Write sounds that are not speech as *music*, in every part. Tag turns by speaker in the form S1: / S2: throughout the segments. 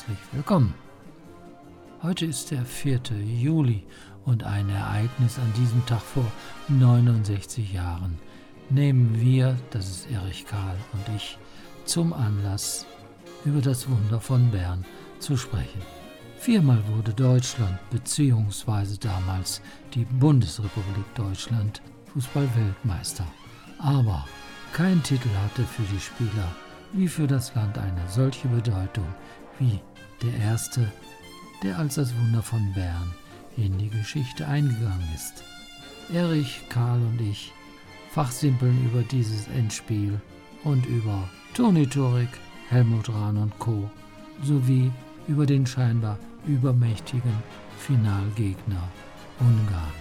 S1: Herzlich willkommen. Heute ist der 4. Juli und ein Ereignis an diesem Tag vor 69 Jahren nehmen wir, das ist Erich Karl und ich, zum Anlass, über das Wunder von Bern zu sprechen. Viermal wurde Deutschland bzw. damals die Bundesrepublik Deutschland Fußballweltmeister. Aber kein Titel hatte für die Spieler wie für das Land eine solche Bedeutung wie der erste, der als das Wunder von Bern in die Geschichte eingegangen ist. Erich, Karl und ich fachsimpeln über dieses Endspiel und über Toni Turik, Helmut Rahn und Co. sowie über den scheinbar übermächtigen Finalgegner Ungarn.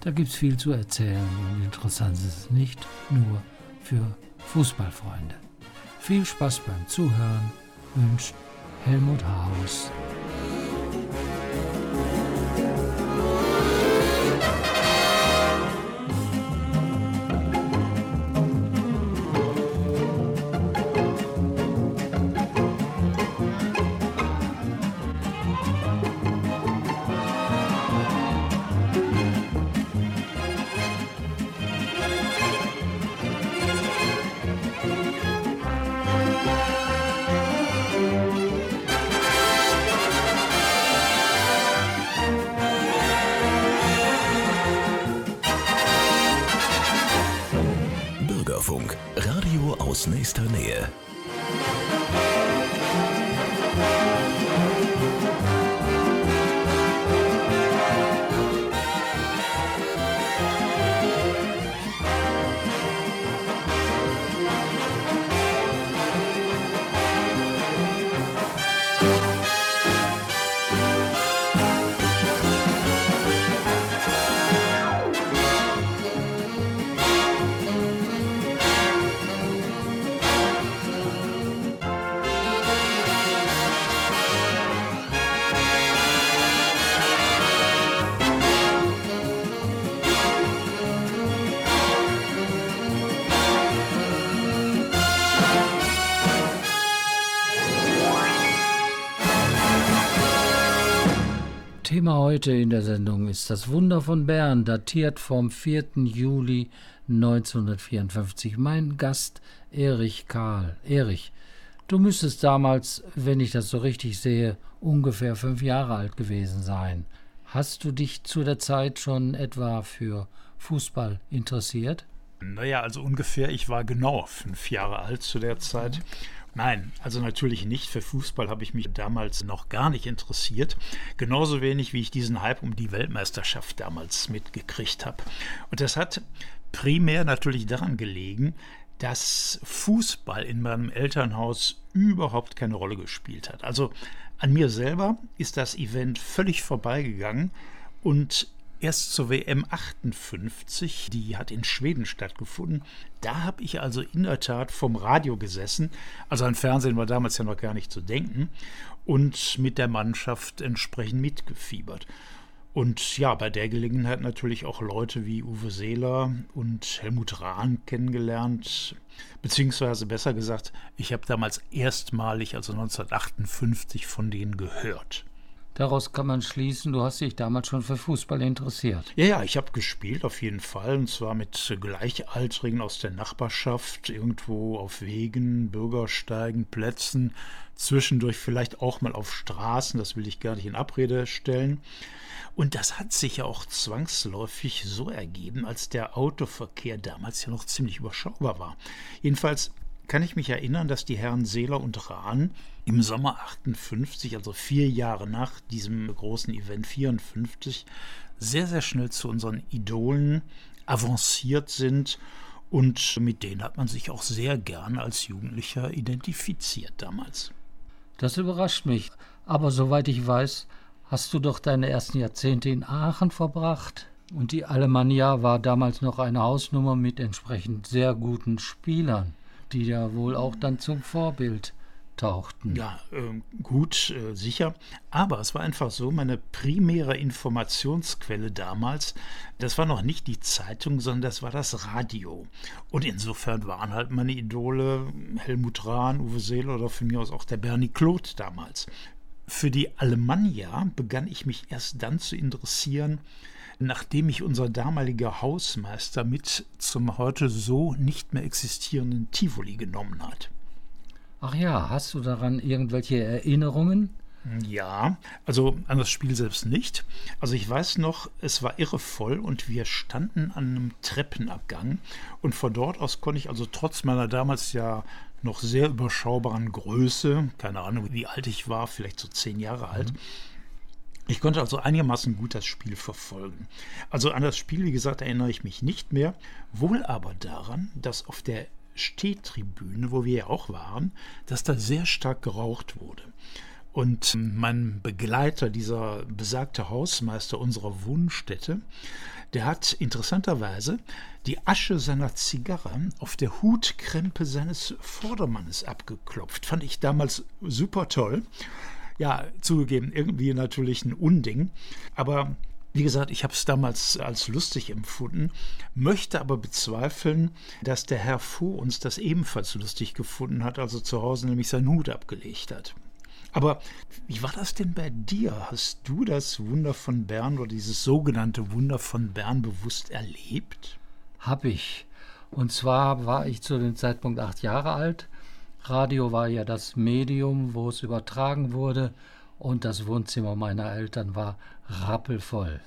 S1: Da gibt's viel zu erzählen und interessant ist es nicht nur für Fußballfreunde. Viel Spaß beim Zuhören wünscht Helmut Haus. Heute in der Sendung ist das Wunder von Bern, datiert vom 4. Juli 1954. Mein Gast Erich Karl. Erich, du müsstest damals, wenn ich das so richtig sehe, ungefähr fünf Jahre alt gewesen sein. Hast du dich zu der Zeit schon etwa für Fußball interessiert?
S2: Naja, also ungefähr, ich war genau fünf Jahre alt zu der Zeit. Mhm. Nein, also natürlich nicht. Für Fußball habe ich mich damals noch gar nicht interessiert. Genauso wenig, wie ich diesen Hype um die Weltmeisterschaft damals mitgekriegt habe. Und das hat primär natürlich daran gelegen, dass Fußball in meinem Elternhaus überhaupt keine Rolle gespielt hat. Also an mir selber ist das Event völlig vorbeigegangen und erst zur WM 58, die hat in Schweden stattgefunden. Da habe ich also in der Tat vom Radio gesessen, also an Fernsehen war damals ja noch gar nicht zu denken, und mit der Mannschaft entsprechend mitgefiebert. Und ja, bei der Gelegenheit natürlich auch Leute wie Uwe Seeler und Helmut Rahn kennengelernt. Beziehungsweise besser gesagt, ich habe damals erstmalig, also 1958, von denen gehört.
S1: Daraus kann man schließen, du hast dich damals schon für Fußball interessiert.
S2: Ja, ja, ich habe gespielt auf jeden Fall und zwar mit Gleichaltrigen aus der Nachbarschaft, irgendwo auf Wegen, Bürgersteigen, Plätzen, zwischendurch vielleicht auch mal auf Straßen, das will ich gar nicht in Abrede stellen. Und das hat sich ja auch zwangsläufig so ergeben, als der Autoverkehr damals ja noch ziemlich überschaubar war. Jedenfalls kann ich mich erinnern, dass die Herren Seeler und Rahn im Sommer 58, also vier Jahre nach diesem großen Event 54, sehr, sehr schnell zu unseren Idolen avanciert sind und mit denen hat man sich auch sehr gern als Jugendlicher identifiziert damals.
S1: Das überrascht mich, aber soweit ich weiß, hast du doch deine ersten Jahrzehnte in Aachen verbracht. Und die Alemannia war damals noch eine Hausnummer mit entsprechend sehr guten Spielern die ja wohl auch dann zum Vorbild tauchten.
S2: Ja, äh, gut, äh, sicher. Aber es war einfach so, meine primäre Informationsquelle damals, das war noch nicht die Zeitung, sondern das war das Radio. Und insofern waren halt meine Idole Helmut Rahn, Uwe Seeler oder von mir aus auch der Bernie Claude damals. Für die Alemannia begann ich mich erst dann zu interessieren, nachdem mich unser damaliger Hausmeister mit zum heute so nicht mehr existierenden Tivoli genommen hat.
S1: Ach ja, hast du daran irgendwelche Erinnerungen?
S2: Ja, also an das Spiel selbst nicht. Also ich weiß noch, es war irre voll und wir standen an einem Treppenabgang und von dort aus konnte ich also trotz meiner damals ja noch sehr überschaubaren Größe, keine Ahnung wie alt ich war, vielleicht so zehn Jahre alt, mhm. Ich konnte also einigermaßen gut das Spiel verfolgen. Also an das Spiel, wie gesagt, erinnere ich mich nicht mehr, wohl aber daran, dass auf der Stehtribüne, wo wir ja auch waren, dass da sehr stark geraucht wurde. Und mein Begleiter, dieser besagte Hausmeister unserer Wohnstätte, der hat interessanterweise die Asche seiner Zigarre auf der Hutkrempe seines Vordermannes abgeklopft. Fand ich damals super toll. Ja, zugegeben, irgendwie natürlich ein Unding. Aber wie gesagt, ich habe es damals als lustig empfunden, möchte aber bezweifeln, dass der Herr vor uns das ebenfalls lustig gefunden hat, also zu Hause nämlich seinen Hut abgelegt hat. Aber wie war das denn bei dir? Hast du das Wunder von Bern oder dieses sogenannte Wunder von Bern bewusst erlebt?
S1: Hab ich. Und zwar war ich zu dem Zeitpunkt acht Jahre alt. Radio war ja das Medium, wo es übertragen wurde und das Wohnzimmer meiner Eltern war rappelvoll.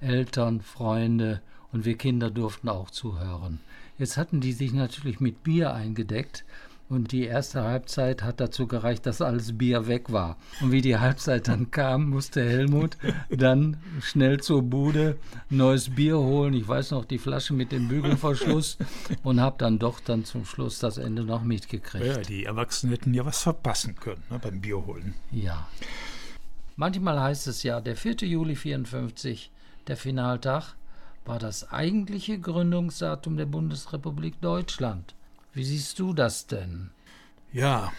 S1: Eltern, Freunde und wir Kinder durften auch zuhören. Jetzt hatten die sich natürlich mit Bier eingedeckt und die erste Halbzeit hat dazu gereicht, dass alles Bier weg war. Und wie die Halbzeit dann kam, musste Helmut dann schnell zur Bude neues Bier holen. Ich weiß noch, die Flasche mit dem Bügelverschluss und habe dann doch dann zum Schluss das Ende noch mitgekriegt.
S2: Ja, die Erwachsenen hätten ja was verpassen können ne, beim Bier holen.
S1: Ja. Manchmal heißt es ja, der 4. Juli 54, der Finaltag, war das eigentliche Gründungsdatum der Bundesrepublik Deutschland. Wie siehst du das denn?
S2: Ja,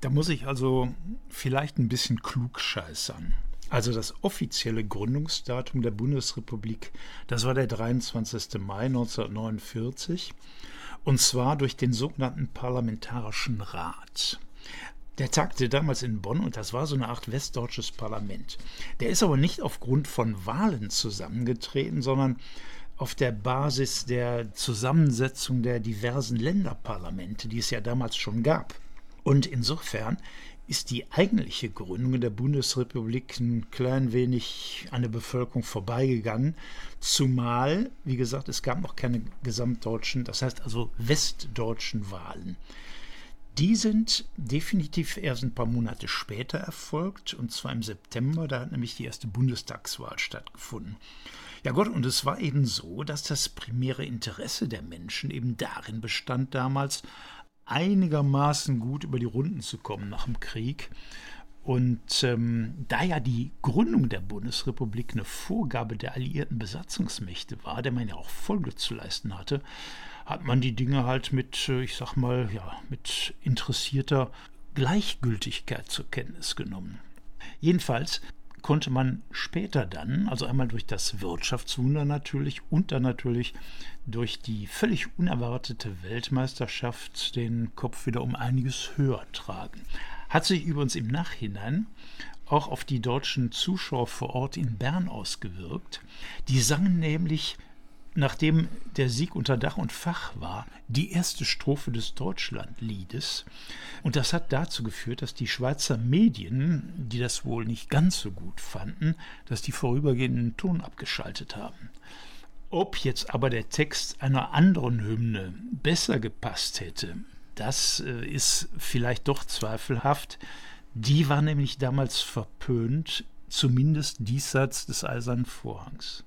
S2: da muss ich also vielleicht ein bisschen klug scheißern. Also das offizielle Gründungsdatum der Bundesrepublik, das war der 23. Mai 1949 und zwar durch den sogenannten Parlamentarischen Rat. Der tagte damals in Bonn und das war so eine Art westdeutsches Parlament. Der ist aber nicht aufgrund von Wahlen zusammengetreten, sondern auf der Basis der Zusammensetzung der diversen Länderparlamente, die es ja damals schon gab. Und insofern ist die eigentliche Gründung der Bundesrepublik ein klein wenig an der Bevölkerung vorbeigegangen, zumal, wie gesagt, es gab noch keine gesamtdeutschen, das heißt also westdeutschen Wahlen. Die sind definitiv erst ein paar Monate später erfolgt, und zwar im September, da hat nämlich die erste Bundestagswahl stattgefunden. Ja Gott, und es war eben so, dass das primäre Interesse der Menschen eben darin bestand damals, einigermaßen gut über die Runden zu kommen nach dem Krieg. Und ähm, da ja die Gründung der Bundesrepublik eine Vorgabe der alliierten Besatzungsmächte war, der man ja auch Folge zu leisten hatte, hat man die Dinge halt mit, äh, ich sag mal, ja, mit interessierter Gleichgültigkeit zur Kenntnis genommen. Jedenfalls konnte man später dann, also einmal durch das Wirtschaftswunder natürlich und dann natürlich durch die völlig unerwartete Weltmeisterschaft den Kopf wieder um einiges höher tragen. Hat sich übrigens im Nachhinein auch auf die deutschen Zuschauer vor Ort in Bern ausgewirkt. Die sangen nämlich nachdem der Sieg unter Dach und Fach war, die erste Strophe des Deutschlandliedes. Und das hat dazu geführt, dass die Schweizer Medien, die das wohl nicht ganz so gut fanden, dass die vorübergehenden Ton abgeschaltet haben. Ob jetzt aber der Text einer anderen Hymne besser gepasst hätte, das äh, ist vielleicht doch zweifelhaft. Die war nämlich damals verpönt, zumindest diesseits des Eisernen Vorhangs.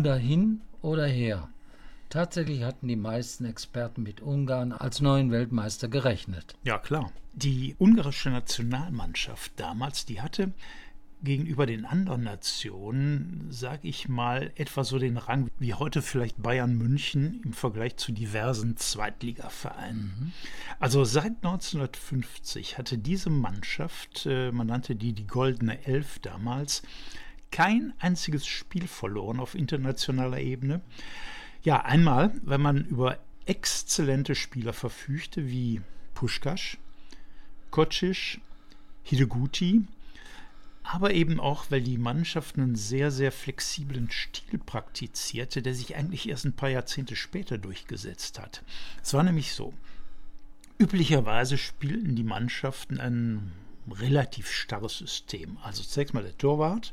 S1: Wunder hin oder her. Tatsächlich hatten die meisten Experten mit Ungarn als neuen Weltmeister gerechnet.
S2: Ja, klar. Die ungarische Nationalmannschaft damals, die hatte gegenüber den anderen Nationen, sag ich mal, etwa so den Rang wie heute vielleicht Bayern München im Vergleich zu diversen Zweitligavereinen. Mhm. Also seit 1950 hatte diese Mannschaft, äh, man nannte die die Goldene Elf damals, kein einziges Spiel verloren auf internationaler Ebene. Ja, einmal, wenn man über exzellente Spieler verfügte wie Puschkasch, Kocic, Hideguti, aber eben auch, weil die Mannschaft einen sehr, sehr flexiblen Stil praktizierte, der sich eigentlich erst ein paar Jahrzehnte später durchgesetzt hat. Es war nämlich so, üblicherweise spielten die Mannschaften ein relativ starres System. Also zunächst mal der Torwart,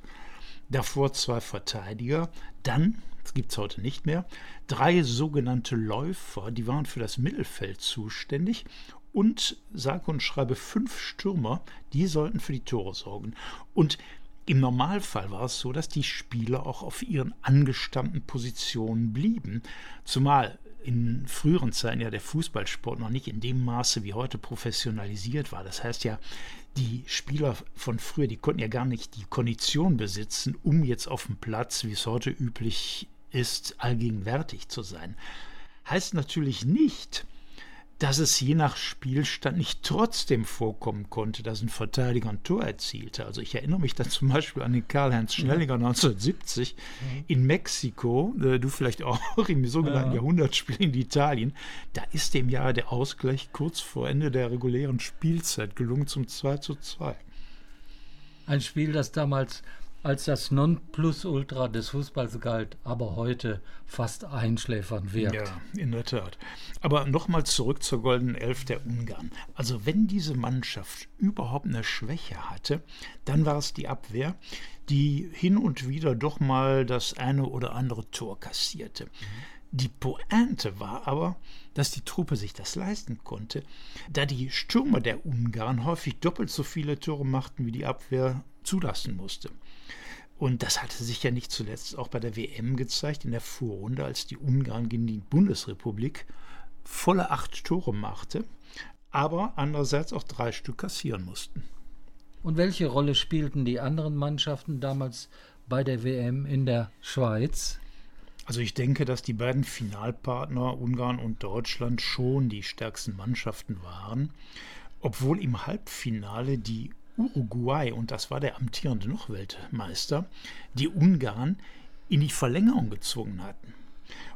S2: davor zwei Verteidiger, dann, das gibt es heute nicht mehr, drei sogenannte Läufer, die waren für das Mittelfeld zuständig und sage und schreibe fünf Stürmer, die sollten für die Tore sorgen. Und im Normalfall war es so, dass die Spieler auch auf ihren angestammten Positionen blieben. Zumal in früheren Zeiten ja der Fußballsport noch nicht in dem Maße wie heute professionalisiert war. Das heißt ja, die Spieler von früher, die konnten ja gar nicht die Kondition besitzen, um jetzt auf dem Platz, wie es heute üblich ist, allgegenwärtig zu sein. Heißt natürlich nicht, dass es je nach Spielstand nicht trotzdem vorkommen konnte, dass ein Verteidiger ein Tor erzielte. Also ich erinnere mich dann *laughs* zum Beispiel an den Karl-Heinz Schnellinger 1970 in Mexiko, äh, du vielleicht auch *laughs* im sogenannten ja. Jahrhundertspiel in Italien. Da ist dem Jahr der Ausgleich kurz vor Ende der regulären Spielzeit gelungen zum 2 zu 2.
S1: Ein Spiel, das damals als das Nonplusultra des Fußballs galt, aber heute fast einschläfern wird.
S2: Ja, in der Tat. Aber nochmal zurück zur Goldenen Elf der Ungarn. Also wenn diese Mannschaft überhaupt eine Schwäche hatte, dann war es die Abwehr, die hin und wieder doch mal das eine oder andere Tor kassierte. Die Pointe war aber, dass die Truppe sich das leisten konnte, da die Stürmer der Ungarn häufig doppelt so viele Tore machten, wie die Abwehr zulassen musste. Und das hatte sich ja nicht zuletzt auch bei der WM gezeigt, in der Vorrunde, als die Ungarn gegen die Bundesrepublik volle acht Tore machte, aber andererseits auch drei Stück kassieren mussten.
S1: Und welche Rolle spielten die anderen Mannschaften damals bei der WM in der Schweiz?
S2: Also ich denke, dass die beiden Finalpartner Ungarn und Deutschland schon die stärksten Mannschaften waren, obwohl im Halbfinale die Uruguay, und das war der amtierende noch Weltmeister, die Ungarn in die Verlängerung gezwungen hatten.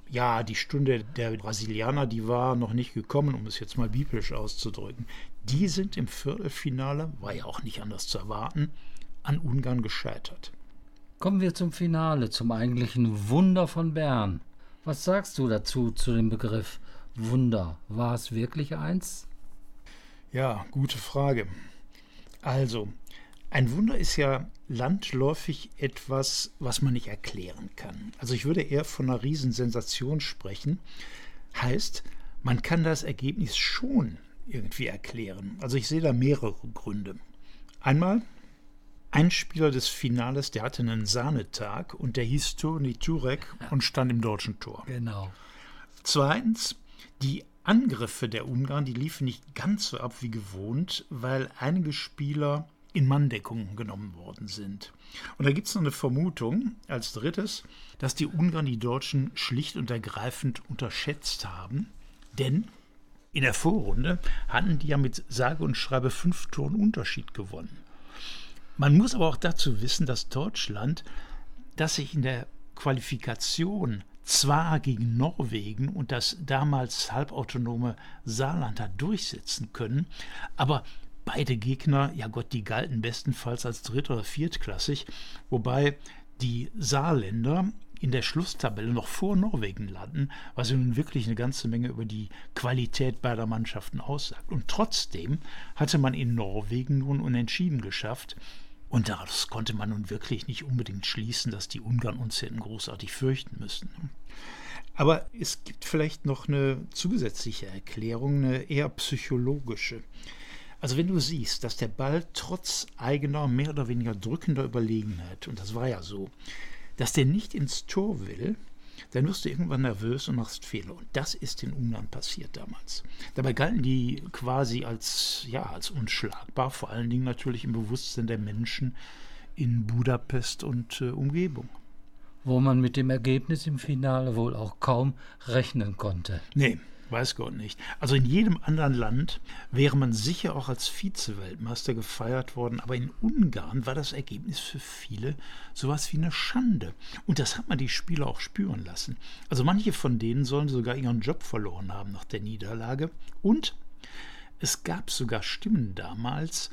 S2: Ja, die Stunde der Brasilianer, die war noch nicht gekommen, um es jetzt mal biblisch auszudrücken. Die sind im Viertelfinale, war ja auch nicht anders zu erwarten, an Ungarn gescheitert.
S1: Kommen wir zum Finale, zum eigentlichen Wunder von Bern. Was sagst du dazu, zu dem Begriff Wunder? War es wirklich eins?
S2: Ja, gute Frage. Also, ein Wunder ist ja landläufig etwas, was man nicht erklären kann. Also ich würde eher von einer Riesensensation sprechen. Heißt, man kann das Ergebnis schon irgendwie erklären. Also ich sehe da mehrere Gründe. Einmal, ein Spieler des Finales, der hatte einen Sahnetag und der hieß Toni Turek und stand im deutschen Tor.
S1: Genau.
S2: Zweitens, die Angriffe der Ungarn, die liefen nicht ganz so ab wie gewohnt, weil einige Spieler in Manndeckung genommen worden sind. Und da gibt es noch eine Vermutung als drittes, dass die Ungarn die Deutschen schlicht und ergreifend unterschätzt haben, denn in der Vorrunde hatten die ja mit sage und schreibe fünf Toren Unterschied gewonnen. Man muss aber auch dazu wissen, dass Deutschland, das sich in der Qualifikation zwar gegen Norwegen und das damals halbautonome Saarland hat durchsetzen können, aber beide Gegner, ja Gott, die galten bestenfalls als dritt- oder viertklassig, wobei die Saarländer in der Schlusstabelle noch vor Norwegen landen, was ja nun wirklich eine ganze Menge über die Qualität beider Mannschaften aussagt. Und trotzdem hatte man in Norwegen nun unentschieden geschafft, und daraus konnte man nun wirklich nicht unbedingt schließen, dass die Ungarn uns hätten großartig fürchten müssen. Aber es gibt vielleicht noch eine zusätzliche Erklärung, eine eher psychologische. Also wenn du siehst, dass der Ball trotz eigener, mehr oder weniger drückender Überlegenheit, und das war ja so, dass der nicht ins Tor will, dann wirst du irgendwann nervös und machst Fehler. Und das ist in Ungarn passiert damals. Dabei galten die quasi als, ja, als unschlagbar, vor allen Dingen natürlich im Bewusstsein der Menschen in Budapest und äh, Umgebung.
S1: Wo man mit dem Ergebnis im Finale wohl auch kaum rechnen konnte.
S2: Nee, Weiß Gott nicht. Also in jedem anderen Land wäre man sicher auch als Vize-Weltmeister gefeiert worden, aber in Ungarn war das Ergebnis für viele sowas wie eine Schande. Und das hat man die Spieler auch spüren lassen. Also manche von denen sollen sogar ihren Job verloren haben nach der Niederlage. Und es gab sogar Stimmen damals,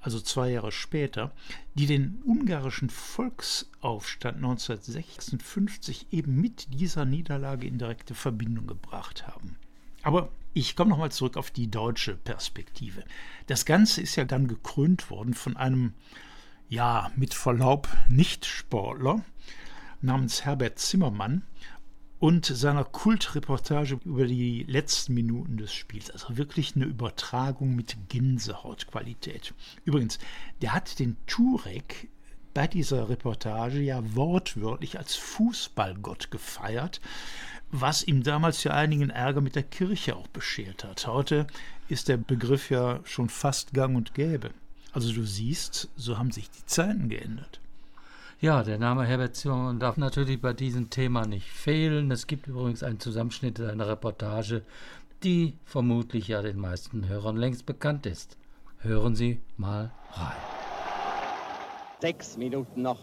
S2: also zwei Jahre später, die den ungarischen Volksaufstand 1956 eben mit dieser Niederlage in direkte Verbindung gebracht haben. Aber ich komme nochmal zurück auf die deutsche Perspektive. Das Ganze ist ja dann gekrönt worden von einem, ja, mit Verlaub, Nicht-Sportler namens Herbert Zimmermann und seiner Kultreportage über die letzten Minuten des Spiels. Also wirklich eine Übertragung mit Gänsehautqualität. Übrigens, der hat den Turek bei dieser Reportage ja wortwörtlich als Fußballgott gefeiert was ihm damals ja einigen Ärger mit der Kirche auch beschert hat. Heute ist der Begriff ja schon fast gang und gäbe. Also du siehst, so haben sich die Zeiten geändert.
S1: Ja, der Name Herbert Zimmermann darf natürlich bei diesem Thema nicht fehlen. Es gibt übrigens einen Zusammenschnitt einer Reportage, die vermutlich ja den meisten Hörern längst bekannt ist. Hören Sie mal rein.
S3: Sechs Minuten noch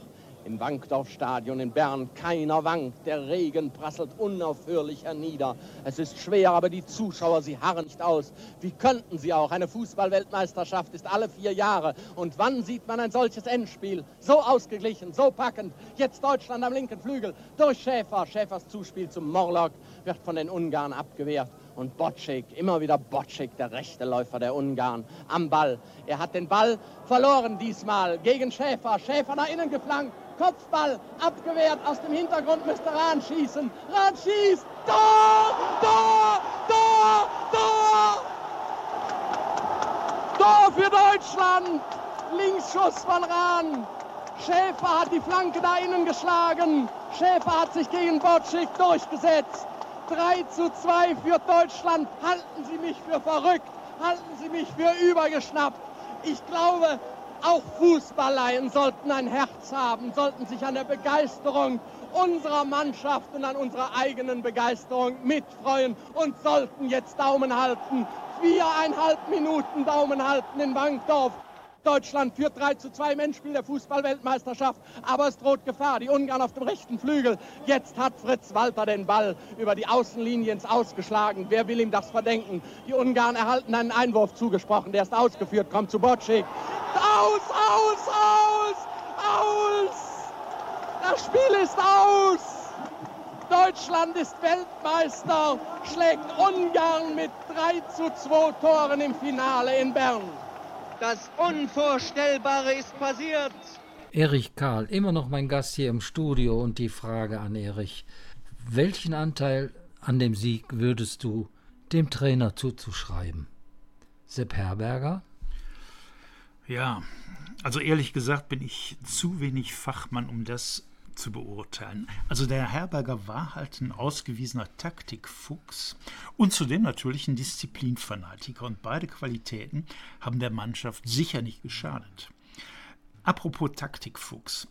S3: im Wankdorfstadion in Bern. Keiner wankt, der Regen prasselt unaufhörlich hernieder. Es ist schwer, aber die Zuschauer, sie harren nicht aus. Wie könnten sie auch? Eine Fußballweltmeisterschaft ist alle vier Jahre. Und wann sieht man ein solches Endspiel? So ausgeglichen, so packend. Jetzt Deutschland am linken Flügel durch Schäfer. Schäfers Zuspiel zum Morlock wird von den Ungarn abgewehrt. Und Bocek, immer wieder Bocek, der rechte Läufer der Ungarn, am Ball. Er hat den Ball verloren diesmal gegen Schäfer. Schäfer nach innen geflankt. Kopfball abgewehrt. Aus dem Hintergrund müsste Rahn schießen. Rahn schießt. Tor! Tor! Tor! Tor! Tor für Deutschland! Linksschuss von Rahn. Schäfer hat die Flanke da innen geschlagen. Schäfer hat sich gegen Bocek durchgesetzt. 3 zu 2 für Deutschland. Halten Sie mich für verrückt. Halten Sie mich für übergeschnappt. Ich glaube, auch Fußballleien sollten ein Herz haben, sollten sich an der Begeisterung unserer Mannschaft und an unserer eigenen Begeisterung mitfreuen und sollten jetzt Daumen halten. Viereinhalb Minuten Daumen halten in Bankdorf. Deutschland führt 3 zu 2 im Endspiel der Fußballweltmeisterschaft, aber es droht Gefahr. Die Ungarn auf dem rechten Flügel. Jetzt hat Fritz Walter den Ball über die Außenlinie ins Ausgeschlagen. Wer will ihm das verdenken? Die Ungarn erhalten einen Einwurf zugesprochen, der ist ausgeführt, kommt zu Bocek. Aus, aus, aus, aus! Das Spiel ist aus! Deutschland ist Weltmeister, schlägt Ungarn mit 3 zu 2 Toren im Finale in Bern. Das Unvorstellbare ist passiert.
S1: Erich Karl, immer noch mein Gast hier im Studio und die Frage an Erich. Welchen Anteil an dem Sieg würdest du dem Trainer zuzuschreiben? Sepp Herberger?
S2: Ja, also ehrlich gesagt bin ich zu wenig Fachmann, um das zu beurteilen. Also der Herberger war halt ein ausgewiesener Taktikfuchs und zudem natürlich ein Disziplinfanatiker und beide Qualitäten haben der Mannschaft sicher nicht geschadet. Apropos Taktikfuchs.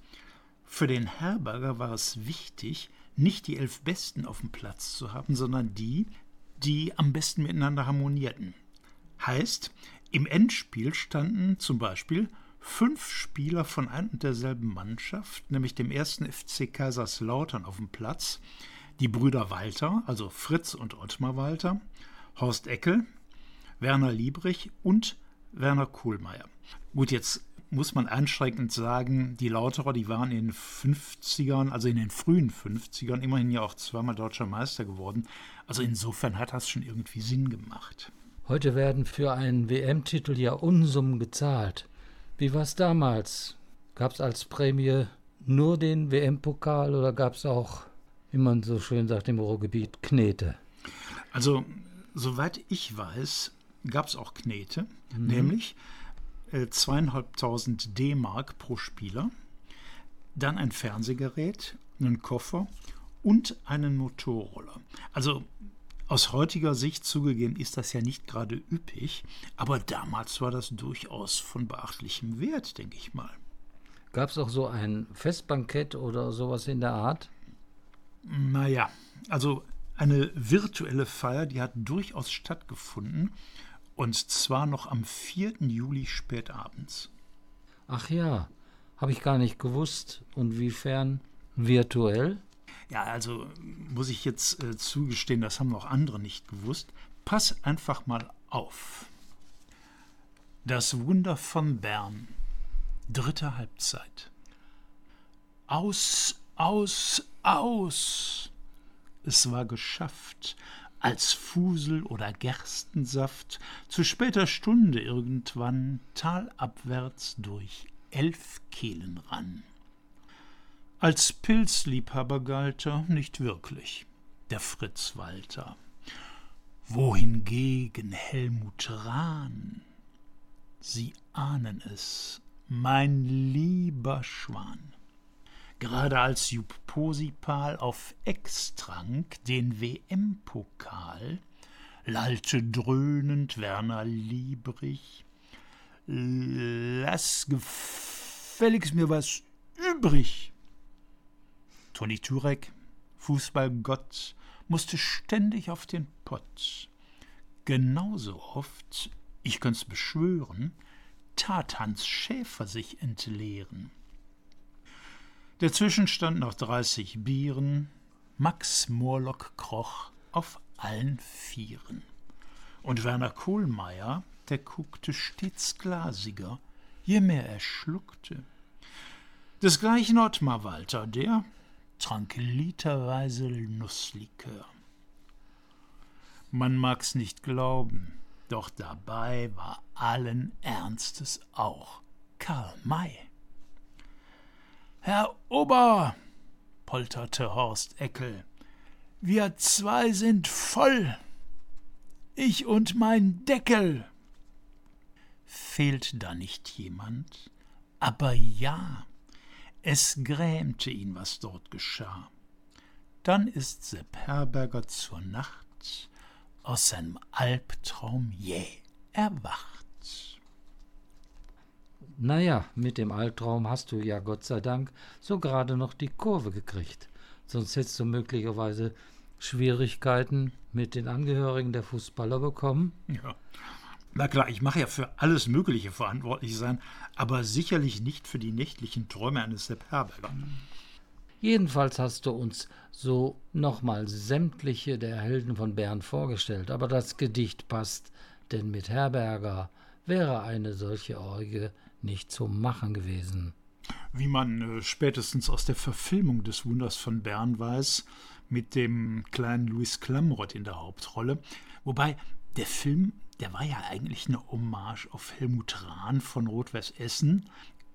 S2: Für den Herberger war es wichtig, nicht die elf Besten auf dem Platz zu haben, sondern die, die am besten miteinander harmonierten. Heißt, im Endspiel standen zum Beispiel fünf Spieler von ein und derselben Mannschaft, nämlich dem ersten FC Kaiserslautern, auf dem Platz. Die Brüder Walter, also Fritz und Ottmar Walter, Horst Eckel, Werner Liebrich und Werner Kohlmeier. Gut, jetzt muss man einschränkend sagen, die Lauterer, die waren in den 50ern, also in den frühen 50ern, immerhin ja auch zweimal deutscher Meister geworden. Also insofern hat das schon irgendwie Sinn gemacht.
S1: Heute werden für einen WM-Titel ja Unsummen gezahlt. Wie war es damals? Gab es als Prämie nur den WM-Pokal oder gab es auch, wie man so schön sagt im Ruhrgebiet, Knete?
S2: Also, soweit ich weiß, gab es auch Knete, mhm. nämlich äh, zweieinhalbtausend D-Mark pro Spieler, dann ein Fernsehgerät einen Koffer und einen Motorroller. Also aus heutiger Sicht zugegeben ist das ja nicht gerade üppig, aber damals war das durchaus von beachtlichem Wert, denke ich mal.
S1: Gab es auch so ein Festbankett oder sowas in der Art?
S2: Naja, also eine virtuelle Feier, die hat durchaus stattgefunden und zwar noch am 4. Juli spätabends.
S1: Ach ja, habe ich gar nicht gewusst. Und wiefern virtuell?
S2: Ja, also muss ich jetzt äh, zugestehen, das haben auch andere nicht gewusst. Pass einfach mal auf. Das Wunder von Bern. Dritte Halbzeit. Aus, aus, aus. Es war geschafft, als Fusel oder Gerstensaft zu später Stunde irgendwann talabwärts durch elf Kehlen ran. Als Pilzliebhaber galt er nicht wirklich, der Fritz Walter. Wohingegen Helmut Rahn, Sie ahnen es, mein lieber Schwan, gerade als Jupp Posipal auf Ex trank den WM-Pokal, lallte dröhnend Werner Liebrich, lass gefälligst mir was übrig. Toni Turek, Fußballgott, musste ständig auf den Pott. Genauso oft, ich könnt's beschwören, tat Hans Schäfer sich entleeren. Der Zwischenstand nach dreißig Bieren, Max Morlock kroch auf allen Vieren. Und Werner Kohlmeier, der guckte stets glasiger, je mehr er schluckte. Desgleichen Ottmar Walter, der, trank literweise Nusslikör. Man mag's nicht glauben, doch dabei war allen Ernstes auch Karl May. Herr Ober, polterte Horst Eckel, wir zwei sind voll. Ich und mein Deckel. Fehlt da nicht jemand? Aber ja, es grämte ihn, was dort geschah. Dann ist Sepp Herberger zur Nacht aus seinem Albtraum jäh erwacht.
S1: Naja, mit dem Albtraum hast du ja Gott sei Dank so gerade noch die Kurve gekriegt. Sonst hättest du möglicherweise Schwierigkeiten mit den Angehörigen der Fußballer bekommen.
S2: Ja. Na klar, ich mache ja für alles Mögliche verantwortlich sein, aber sicherlich nicht für die nächtlichen Träume eines Sepp Herberger.
S1: Jedenfalls hast du uns so nochmal sämtliche der Helden von Bern vorgestellt, aber das Gedicht passt, denn mit Herberger wäre eine solche Orgie nicht zu machen gewesen.
S2: Wie man äh, spätestens aus der Verfilmung des Wunders von Bern weiß, mit dem kleinen Louis Klamroth in der Hauptrolle, wobei der Film der war ja eigentlich eine Hommage auf Helmut Rahn von Rot-Weiß Essen,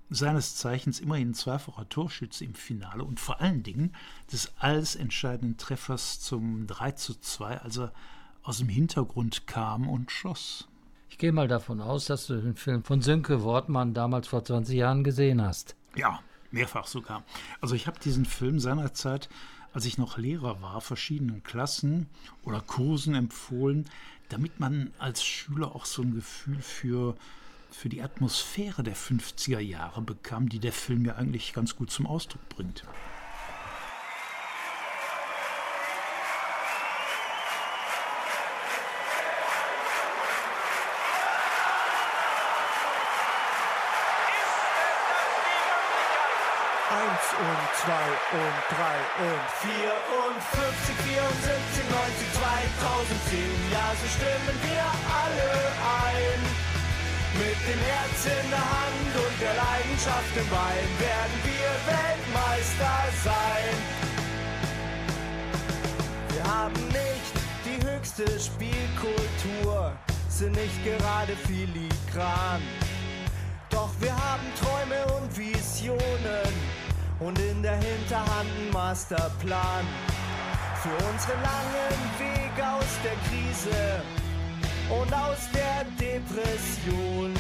S2: seines Zeichens immerhin zweifacher Torschütze im Finale und vor allen Dingen des alles entscheidenden Treffers zum 3 zu 2, als er aus dem Hintergrund kam und schoss.
S1: Ich gehe mal davon aus, dass du den Film von Sönke Wortmann damals vor 20 Jahren gesehen hast.
S2: Ja, mehrfach sogar. Also ich habe diesen Film seinerzeit, als ich noch Lehrer war, verschiedenen Klassen oder Kursen empfohlen, damit man als Schüler auch so ein Gefühl für, für die Atmosphäre der 50er Jahre bekam, die der Film ja eigentlich ganz gut zum Ausdruck bringt.
S4: Zwei und drei und vier und 50, 74, 90, 2010. Ja, so stimmen wir alle ein. Mit dem Herz in der Hand und der Leidenschaft im Bein werden wir Weltmeister sein. Wir haben nicht die höchste Spielkultur, sind nicht gerade filigran. Doch wir haben Träume und Visionen und in der Hinterhand ein Masterplan für unseren langen Weg aus der Krise und aus der Depression.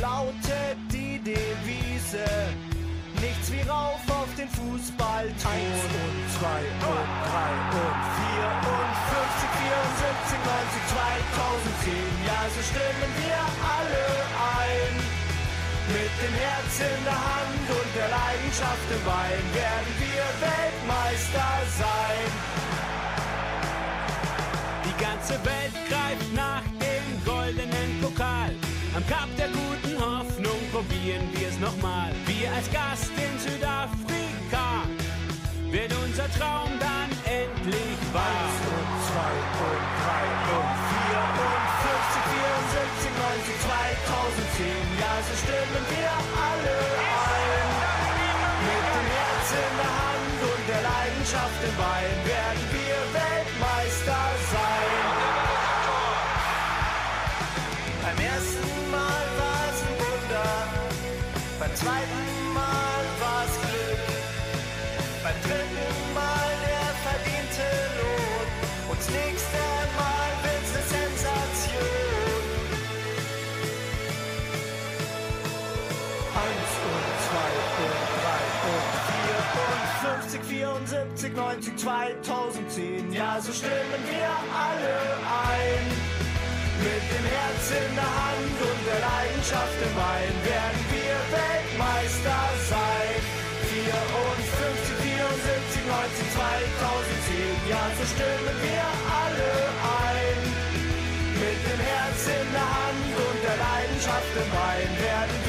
S4: Lautet die Devise,
S5: nichts wie rauf auf den Fußball tun. Eins und zwei und drei und vier und 50, 74, 90, 2010. Ja, so stimmen wir alle. Mit dem Herz in der Hand und der Leidenschaft im Bein werden wir Weltmeister sein. Die ganze Welt greift nach dem goldenen Pokal. Am Kap der guten Hoffnung probieren wir es nochmal. Wir als Gast in Südafrika wird unser Traum dann endlich wahr. Eins und zwei und 2010. Ja, so stimmen wir alle ein. Mit dem Herz in der Hand und der Leidenschaft im Bein werden wir Weltmeister sein. 54, 74, 19, 2010. Ja, so stimmen wir alle ein. Mit dem Herz in der Hand und der Leidenschaft im Bein werden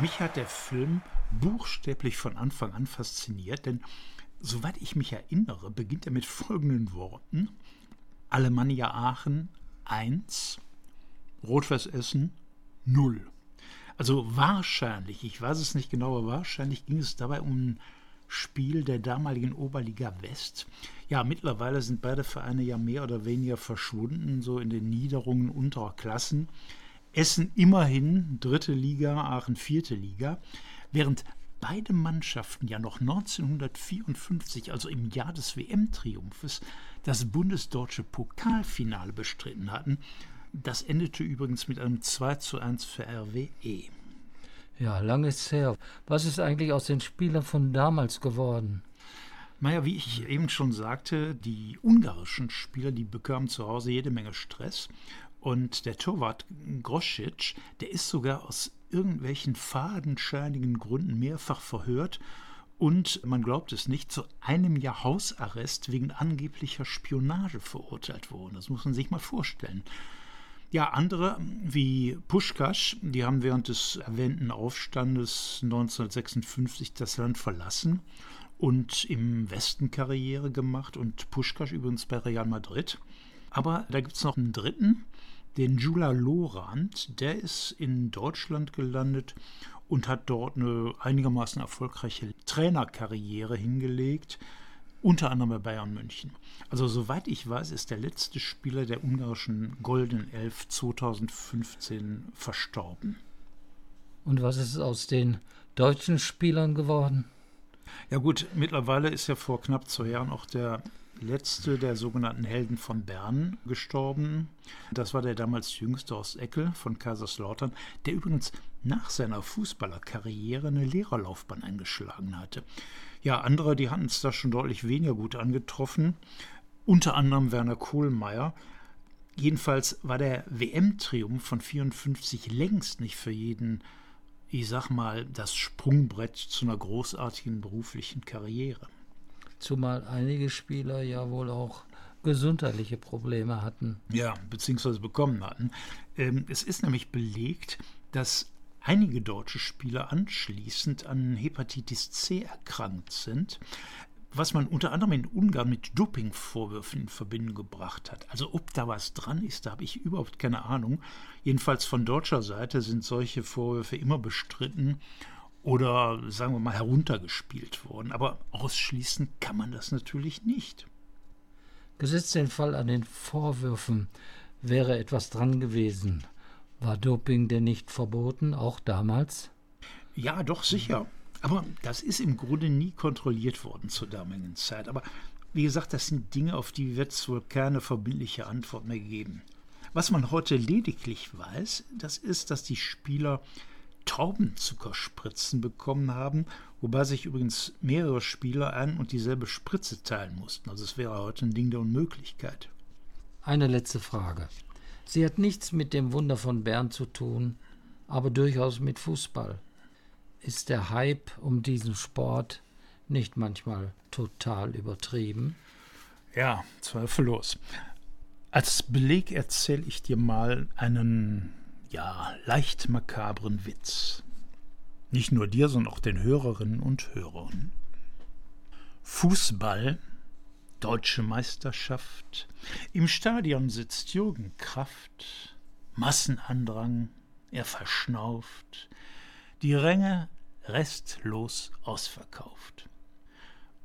S2: Mich hat der Film buchstäblich von Anfang an fasziniert, denn soweit ich mich erinnere, beginnt er mit folgenden Worten. Alemannia Aachen 1, Rot-Weiß Essen 0. Also wahrscheinlich, ich weiß es nicht genau, aber wahrscheinlich ging es dabei um ein Spiel der damaligen Oberliga West. Ja, mittlerweile sind beide Vereine ja mehr oder weniger verschwunden, so in den Niederungen unterer Klassen. Essen immerhin dritte Liga, Aachen vierte Liga, während beide Mannschaften ja noch 1954, also im Jahr des WM-Triumphes, das bundesdeutsche Pokalfinale bestritten hatten. Das endete übrigens mit einem 2 zu 1 für RWE.
S1: Ja, lang ist's her. Was ist eigentlich aus den Spielern von damals geworden?
S2: Naja, wie ich eben schon sagte, die ungarischen Spieler, die bekamen zu Hause jede Menge Stress. Und der Torwart Grosic, der ist sogar aus irgendwelchen fadenscheinigen Gründen mehrfach verhört und, man glaubt es nicht, zu einem Jahr Hausarrest wegen angeblicher Spionage verurteilt worden. Das muss man sich mal vorstellen. Ja, andere wie Puschkasch, die haben während des erwähnten Aufstandes 1956 das Land verlassen und im Westen Karriere gemacht und Puschkasch übrigens bei Real Madrid. Aber da gibt es noch einen dritten, den Jula Lorand, der ist in Deutschland gelandet und hat dort eine einigermaßen erfolgreiche Trainerkarriere hingelegt, unter anderem bei Bayern München. Also soweit ich weiß, ist der letzte Spieler der ungarischen Golden Elf 2015 verstorben.
S1: Und was ist aus den deutschen Spielern geworden?
S2: Ja gut, mittlerweile ist ja vor knapp zwei Jahren auch der letzte der sogenannten Helden von Bern gestorben. Das war der damals jüngste aus Eckel von Kaiserslautern, der übrigens nach seiner Fußballerkarriere eine Lehrerlaufbahn eingeschlagen hatte. Ja, andere, die hatten es da schon deutlich weniger gut angetroffen. Unter anderem Werner Kohlmeier. Jedenfalls war der WM-Triumph von 54 längst nicht für jeden, ich sag mal, das Sprungbrett zu einer großartigen beruflichen Karriere.
S1: Zumal einige Spieler ja wohl auch gesundheitliche Probleme hatten.
S2: Ja, beziehungsweise bekommen hatten. Ähm, es ist nämlich belegt, dass einige deutsche Spieler anschließend an Hepatitis C erkrankt sind, was man unter anderem in Ungarn mit Dopingvorwürfen in Verbindung gebracht hat. Also ob da was dran ist, da habe ich überhaupt keine Ahnung. Jedenfalls von deutscher Seite sind solche Vorwürfe immer bestritten oder sagen wir mal heruntergespielt worden. Aber ausschließen kann man das natürlich nicht.
S1: Gesetzt den Fall an den Vorwürfen, wäre etwas dran gewesen. War Doping denn nicht verboten, auch damals?
S2: Ja, doch sicher. Aber das ist im Grunde nie kontrolliert worden zur damaligen Zeit. Aber wie gesagt, das sind Dinge, auf die wird es wohl keine verbindliche Antwort mehr geben. Was man heute lediglich weiß, das ist, dass die Spieler Traubenzuckerspritzen bekommen haben, wobei sich übrigens mehrere Spieler ein und dieselbe Spritze teilen mussten. Also es wäre heute ein Ding der Unmöglichkeit.
S1: Eine letzte Frage. Sie hat nichts mit dem Wunder von Bern zu tun, aber durchaus mit Fußball. Ist der Hype um diesen Sport nicht manchmal total übertrieben?
S2: Ja, zweifellos. Als Beleg erzähle ich dir mal einen, ja, leicht makabren Witz. Nicht nur dir, sondern auch den Hörerinnen und Hörern. Fußball, deutsche Meisterschaft. Im Stadion sitzt Jürgen Kraft. Massenandrang, er verschnauft. Die Ränge restlos ausverkauft.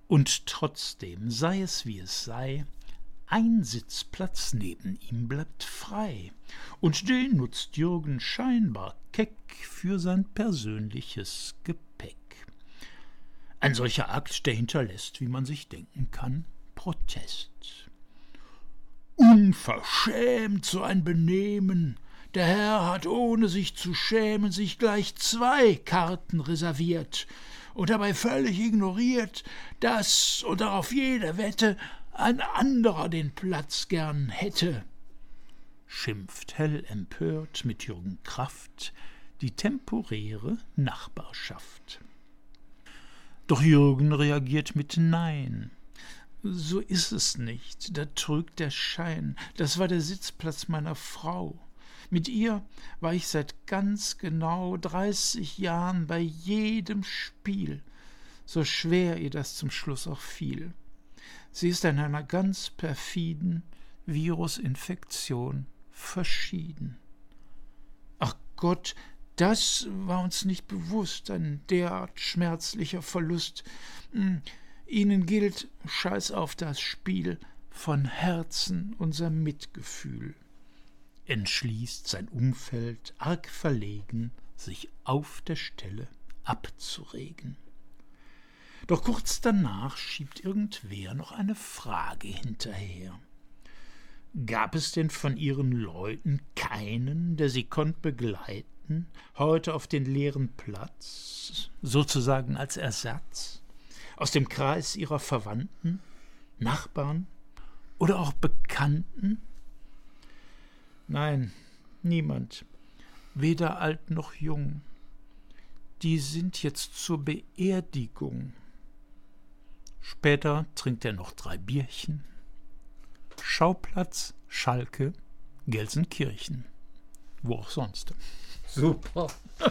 S2: Und trotzdem, sei es wie es sei, ein Sitzplatz neben ihm bleibt frei, und den nutzt Jürgen scheinbar keck für sein persönliches Gepäck. Ein solcher Akt, der hinterlässt, wie man sich denken kann, Protest. Unverschämt so ein Benehmen. Der Herr hat, ohne sich zu schämen, sich gleich zwei Karten reserviert und dabei völlig ignoriert, dass, und darauf jede Wette, ein anderer den Platz gern hätte. Schimpft hell empört mit Jürgen Kraft die temporäre Nachbarschaft. Doch Jürgen reagiert mit Nein. So ist es nicht, da trügt der Schein, das war der Sitzplatz meiner Frau. Mit ihr war ich seit ganz genau dreißig Jahren bei jedem Spiel, so schwer ihr das zum Schluss auch fiel. Sie ist an einer ganz perfiden Virusinfektion verschieden. Ach Gott, das war uns nicht bewusst, ein derart schmerzlicher Verlust. Hm, ihnen gilt, scheiß auf das Spiel, von Herzen unser Mitgefühl. Entschließt sein Umfeld, arg verlegen, sich auf der Stelle abzuregen. Doch kurz danach schiebt irgendwer noch eine Frage hinterher. Gab es denn von ihren Leuten keinen, der sie konnt begleiten, heute auf den leeren Platz, sozusagen als Ersatz, aus dem Kreis ihrer Verwandten, Nachbarn oder auch Bekannten? Nein, niemand, weder alt noch jung. Die sind jetzt zur Beerdigung Später trinkt er noch drei Bierchen. Schauplatz Schalke, Gelsenkirchen. Wo auch sonst.
S1: Super. *laughs*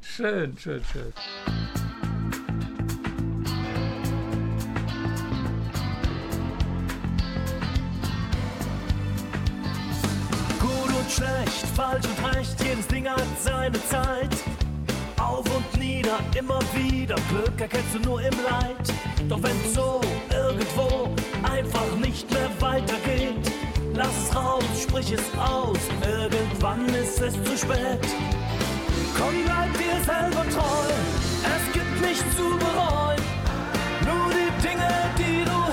S1: schön, schön, schön.
S4: Gut und schlecht, falsch und recht, jedes Ding hat seine Zeit. Immer wieder, Glück erkennst du nur im Leid. Doch wenn so irgendwo einfach nicht mehr weitergeht, lass es raus, sprich es aus, irgendwann ist es zu spät. Komm, bleib dir selber treu, es gibt nichts zu bereuen. Nur die Dinge, die du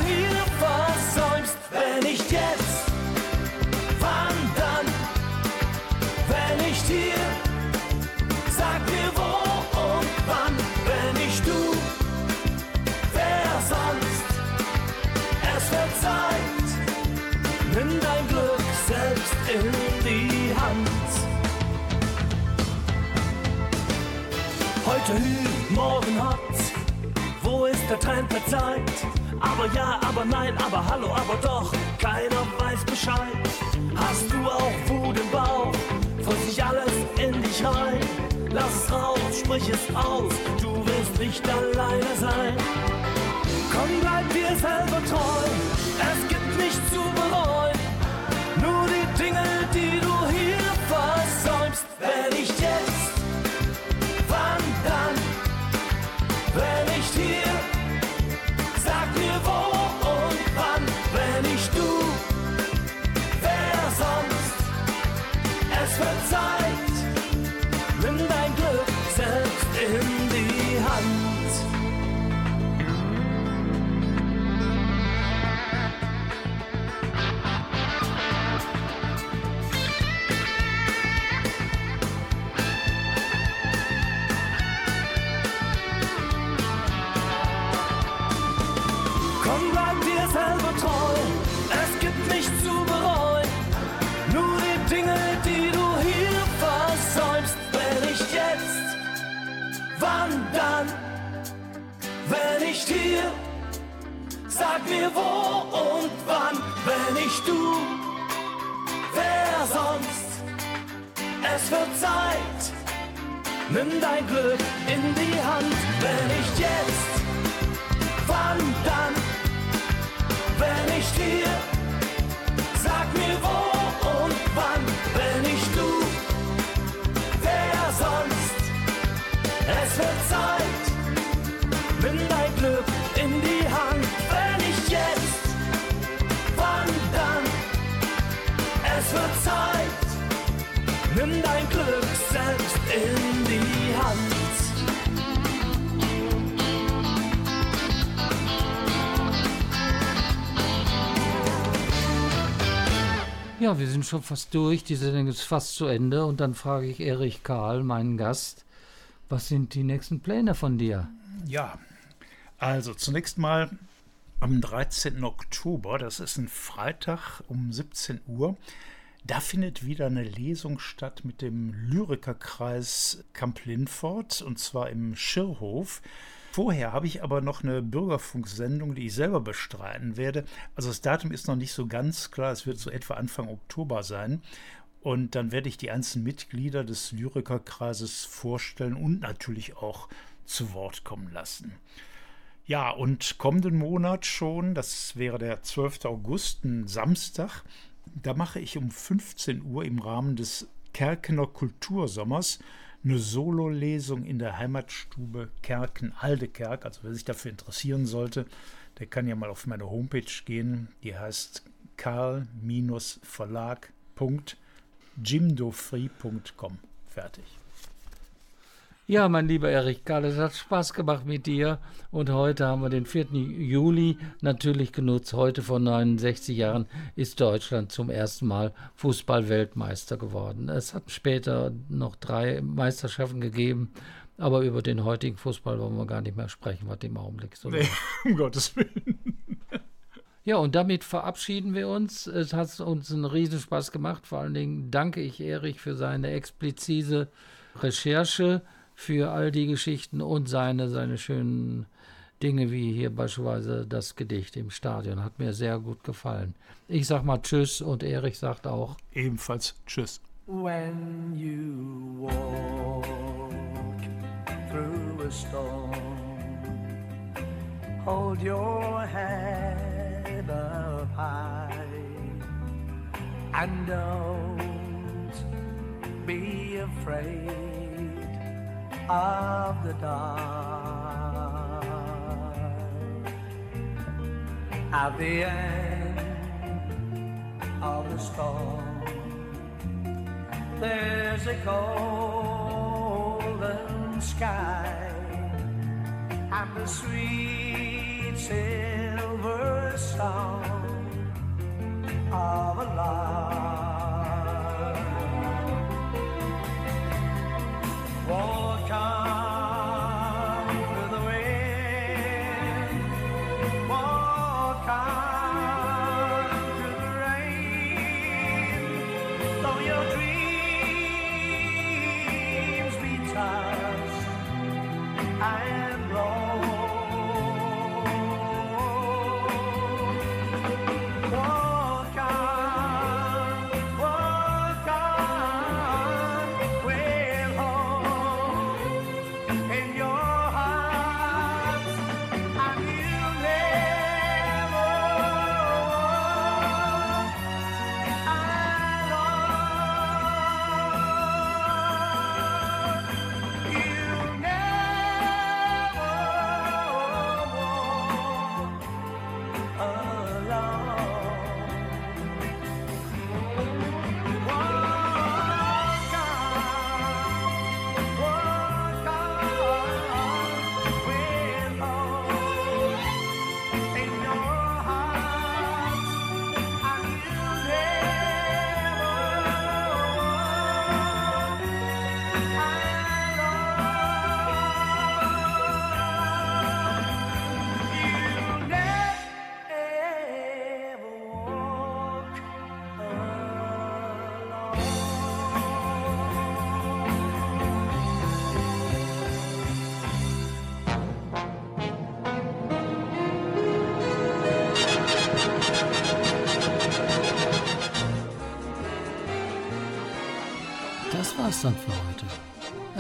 S4: Heute Hü, morgen Hot, wo ist der Trend der Zeit? Aber ja, aber nein, aber hallo, aber doch, keiner weiß Bescheid. Hast du auch Wut im Bauch, frisst sich alles in dich rein? Lass es raus, sprich es aus, du wirst nicht alleine sein. Komm, bleib dir selber treu, es gibt nichts zu bereuen. Mir wo und wann, wenn
S6: ich du, wer sonst, es wird Zeit, nimm dein Glück in die Hand, wenn ich jetzt, wann dann, wenn ich dir,
S1: Ja, wir sind schon fast durch. Die Sendung ist fast zu Ende. Und dann frage ich Erich Karl, meinen Gast, was sind die nächsten Pläne von dir?
S2: Ja, also zunächst mal am 13. Oktober, das ist ein Freitag um 17 Uhr, da findet wieder eine Lesung statt mit dem Lyrikerkreis Kamp-Lindfort und zwar im Schirrhof. Vorher habe ich aber noch eine Bürgerfunksendung, die ich selber bestreiten werde. Also das Datum ist noch nicht so ganz klar, es wird so etwa Anfang Oktober sein. Und dann werde ich die einzelnen Mitglieder des Lyrikerkreises vorstellen und natürlich auch zu Wort kommen lassen. Ja, und kommenden Monat schon, das wäre der 12. August, ein Samstag, da mache ich um 15 Uhr im Rahmen des Kerkener Kultursommers eine Sololesung in der Heimatstube Kerken-Aldekerk. Also wer sich dafür interessieren sollte, der kann ja mal auf meine Homepage gehen. Die heißt karl-verlag.jimdofree.com. Fertig.
S1: Ja, mein lieber Erich Karl, es hat Spaß gemacht mit dir. Und heute haben wir den 4. Juli natürlich genutzt. Heute vor 69 Jahren ist Deutschland zum ersten Mal Fußball-Weltmeister geworden. Es hat später noch drei Meisterschaften gegeben. Aber über den heutigen Fußball wollen wir gar nicht mehr sprechen, was im Augenblick so
S2: Nee, *laughs* um Gottes Willen.
S1: Ja, und damit verabschieden wir uns. Es hat uns einen Riesenspaß gemacht. Vor allen Dingen danke ich Erich für seine explizite Recherche, für all die Geschichten und seine, seine schönen Dinge, wie hier beispielsweise das Gedicht im Stadion. Hat mir sehr gut gefallen. Ich sag mal Tschüss und Erich sagt auch
S2: Ebenfalls Tschüss.
S6: When you walk through a storm, hold your head up high and don't be afraid of the dark. At the end of the storm, there's a golden sky and the sweet silver song of a lark. Walk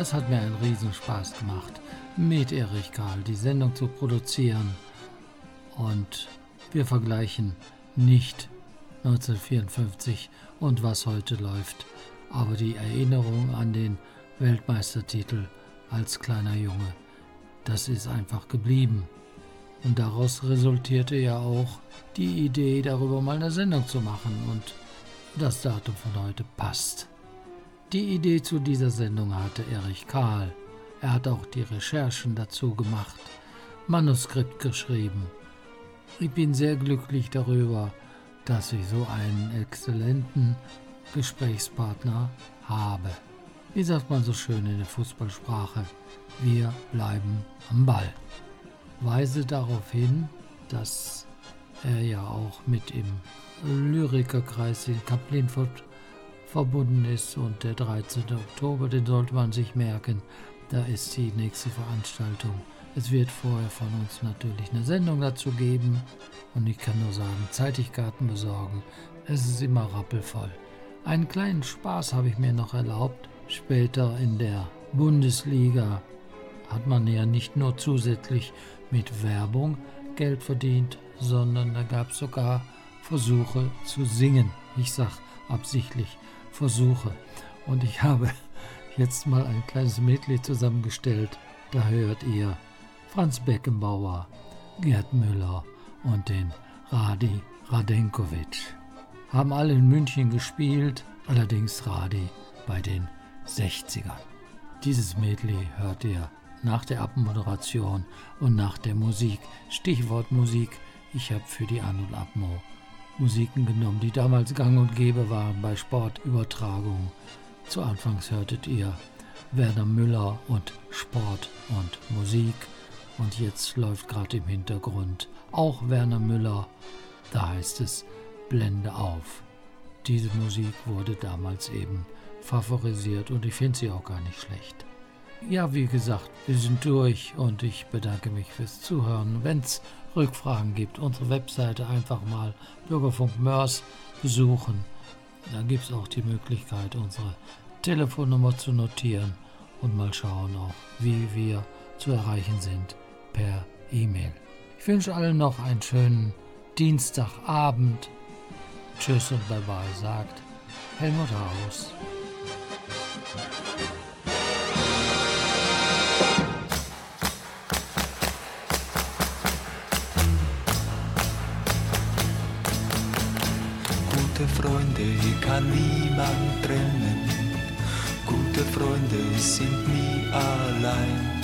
S1: Es hat mir einen Riesenspaß gemacht, mit Erich Karl die Sendung zu produzieren. Und wir vergleichen nicht 1954 und was heute läuft, aber die Erinnerung an den Weltmeistertitel als kleiner Junge, das ist einfach geblieben. Und daraus resultierte ja auch die Idee, darüber mal eine Sendung zu machen. Und das Datum von heute passt. Die Idee zu dieser Sendung hatte Erich Karl. Er hat auch die Recherchen dazu gemacht, Manuskript geschrieben. Ich bin sehr glücklich darüber, dass ich so einen exzellenten Gesprächspartner habe. Wie sagt man so schön in der Fußballsprache? Wir bleiben am Ball. Weise darauf hin, dass er ja auch mit im Lyrikerkreis in Kaplinfurt verbunden ist und der 13. Oktober, den sollte man sich merken, da ist die nächste Veranstaltung. Es wird vorher von uns natürlich eine Sendung dazu geben und ich kann nur sagen, zeitig Karten besorgen. Es ist immer rappelvoll. Einen kleinen Spaß habe ich mir noch erlaubt. Später in der Bundesliga hat man ja nicht nur zusätzlich mit Werbung Geld verdient, sondern da gab es sogar Versuche zu singen. Ich sage absichtlich Versuche. Und ich habe *laughs* jetzt mal ein kleines Medley zusammengestellt. Da hört ihr Franz Beckenbauer, Gerd Müller und den Radi Radenkovic. Haben alle in München gespielt, allerdings Radi bei den 60ern. Dieses Medley hört ihr nach der Abmoderation und nach der Musik. Stichwort Musik. Ich habe für die An- und Abmo Musiken genommen, die damals gang und gäbe waren bei Sportübertragungen. Zu Anfangs hörtet ihr Werner Müller und Sport und Musik. Und jetzt läuft gerade im Hintergrund auch Werner Müller. Da heißt es Blende auf. Diese Musik wurde damals eben favorisiert und ich finde sie auch gar nicht schlecht. Ja, wie gesagt, wir sind durch und ich bedanke mich fürs Zuhören. Wenn es Rückfragen gibt, unsere Webseite einfach mal Bürgerfunk Mörs besuchen. Da gibt es auch die Möglichkeit, unsere Telefonnummer zu notieren und mal schauen auch, wie wir zu erreichen sind per E-Mail. Ich wünsche allen noch einen schönen Dienstagabend. Tschüss und bye bye, sagt Helmut Haus.
S7: Gute Freunde kann niemand trennen. Gute Freunde sind nie allein,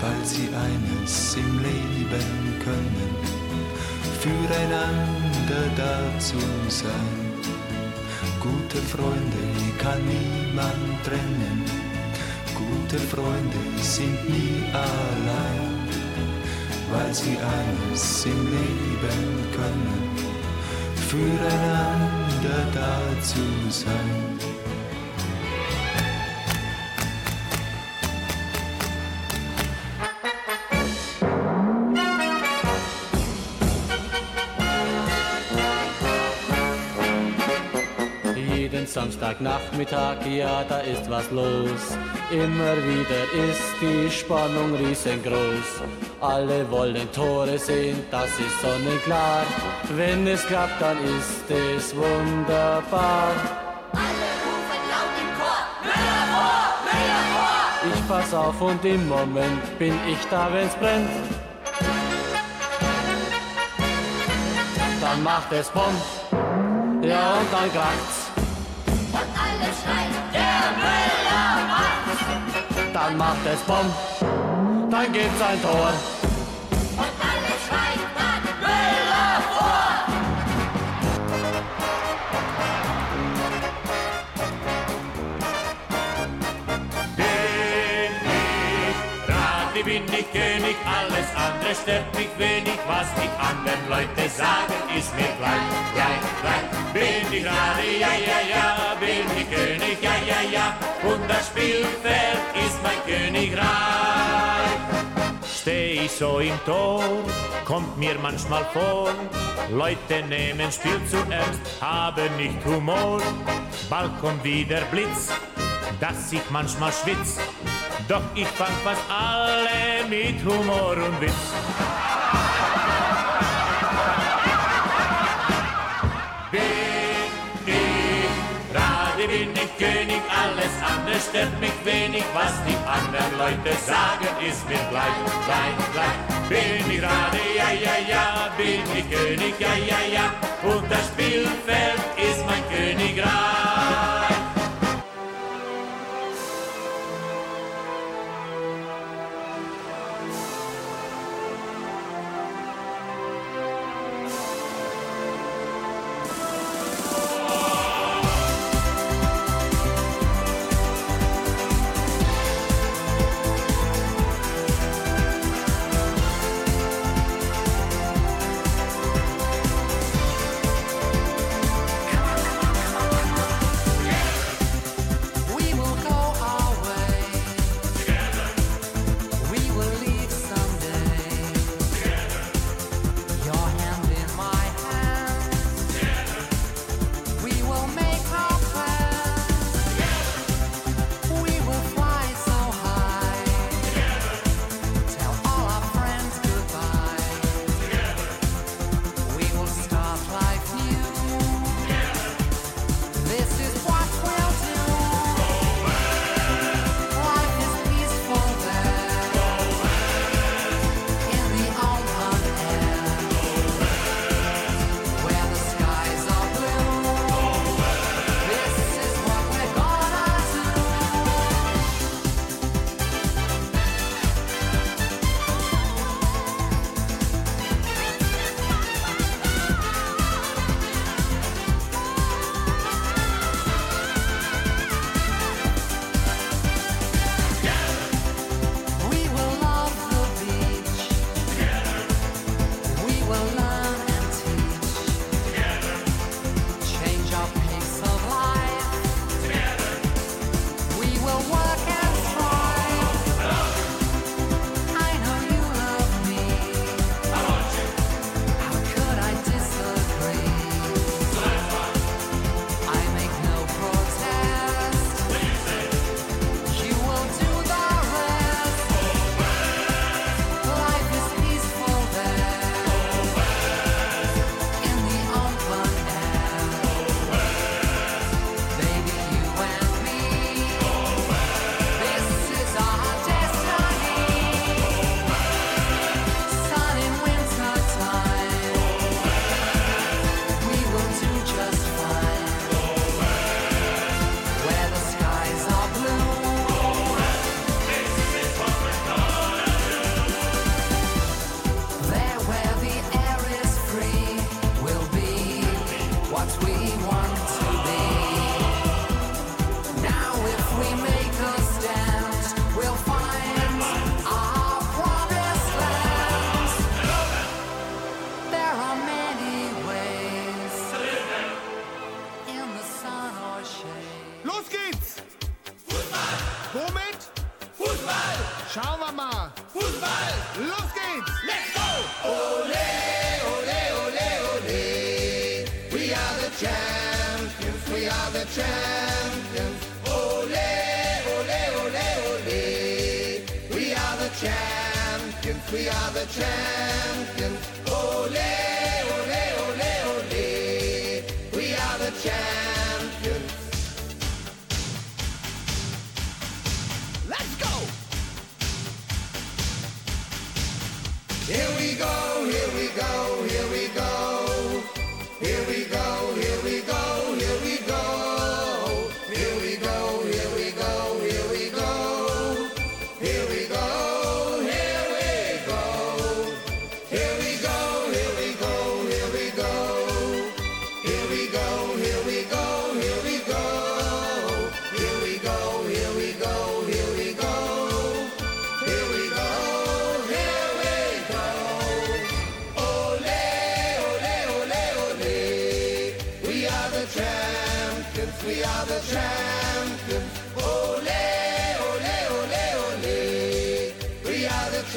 S7: weil sie eines im Leben können, füreinander dazu sein. Gute Freunde kann niemand trennen. Gute Freunde sind nie allein, weil sie eines im Leben können füreinander da zu sein.
S8: Jeden Samstagnachmittag, ja, da ist was los. Immer wieder ist die Spannung riesengroß. Alle wollen Tore sehen, das ist sonnenklar. Wenn es klappt, dann ist es wunderbar.
S9: Alle rufen laut im Chor, Müller vor, Müller vor!
S8: Ich pass auf und im Moment bin ich da, wenn's brennt. Dann macht es Pomp, ja und dann kracht's.
S9: Und alle schreien!
S8: Dann macht es Pomp, dann gibt's ein Tor.
S9: Und alle schreien dann, Müller vor!
S10: Bin ich Radi, bin ich König, alles andere stört mich wenig, was die anderen Leute sagen, ist mir gleich, gleich, gleich. Bin ich Radi, ja, ja, ja, König, ja, ja, ja, und das Spielfeld ist mein Königreich. Steh ich so im Tor, kommt mir manchmal vor, Leute nehmen Spiel zu ernst, haben nicht Humor. Bald kommt wieder Blitz, dass ich manchmal schwitz, doch ich fang fast alle mit Humor und Witz. König, alles andere stört mich wenig. Was die anderen Leute sagen, ist mir gleich, gleich, gleich. Bin ich gerade, ja, ja, ja, bin ich König, ja, ja, ja. Und das Spielfeld ist mein Königreich.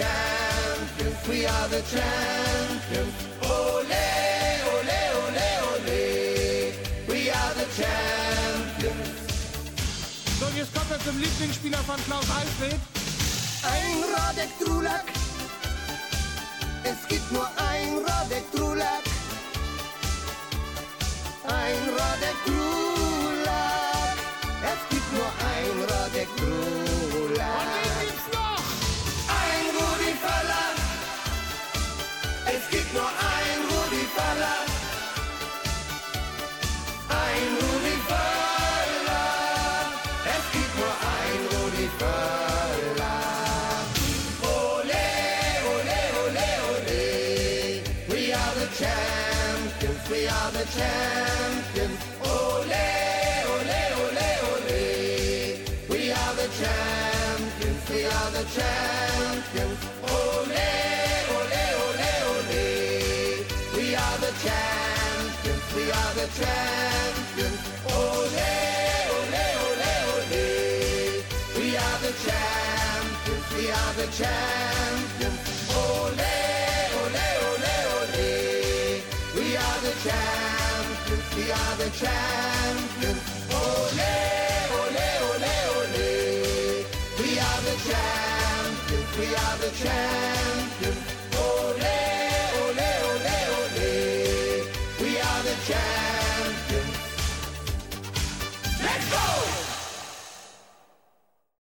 S5: champions, we are the champions. Ole, ole, ole, ole, we are the champions.
S11: So, jetzt kommt er zum Lieblingsspieler von Klaus Alfred.
S5: Ein Radek Trulak. Es gibt nur ein Radek Trulak. Ein Radek Trulak. Es gibt nur ein Radek champions. Ole, ole, ole, ole. We are the champions. We are the champions. Ole, ole, ole, ole. We are the champions. We are the champions. Ole, ole, ole, ole. We are the champions. We are the champions.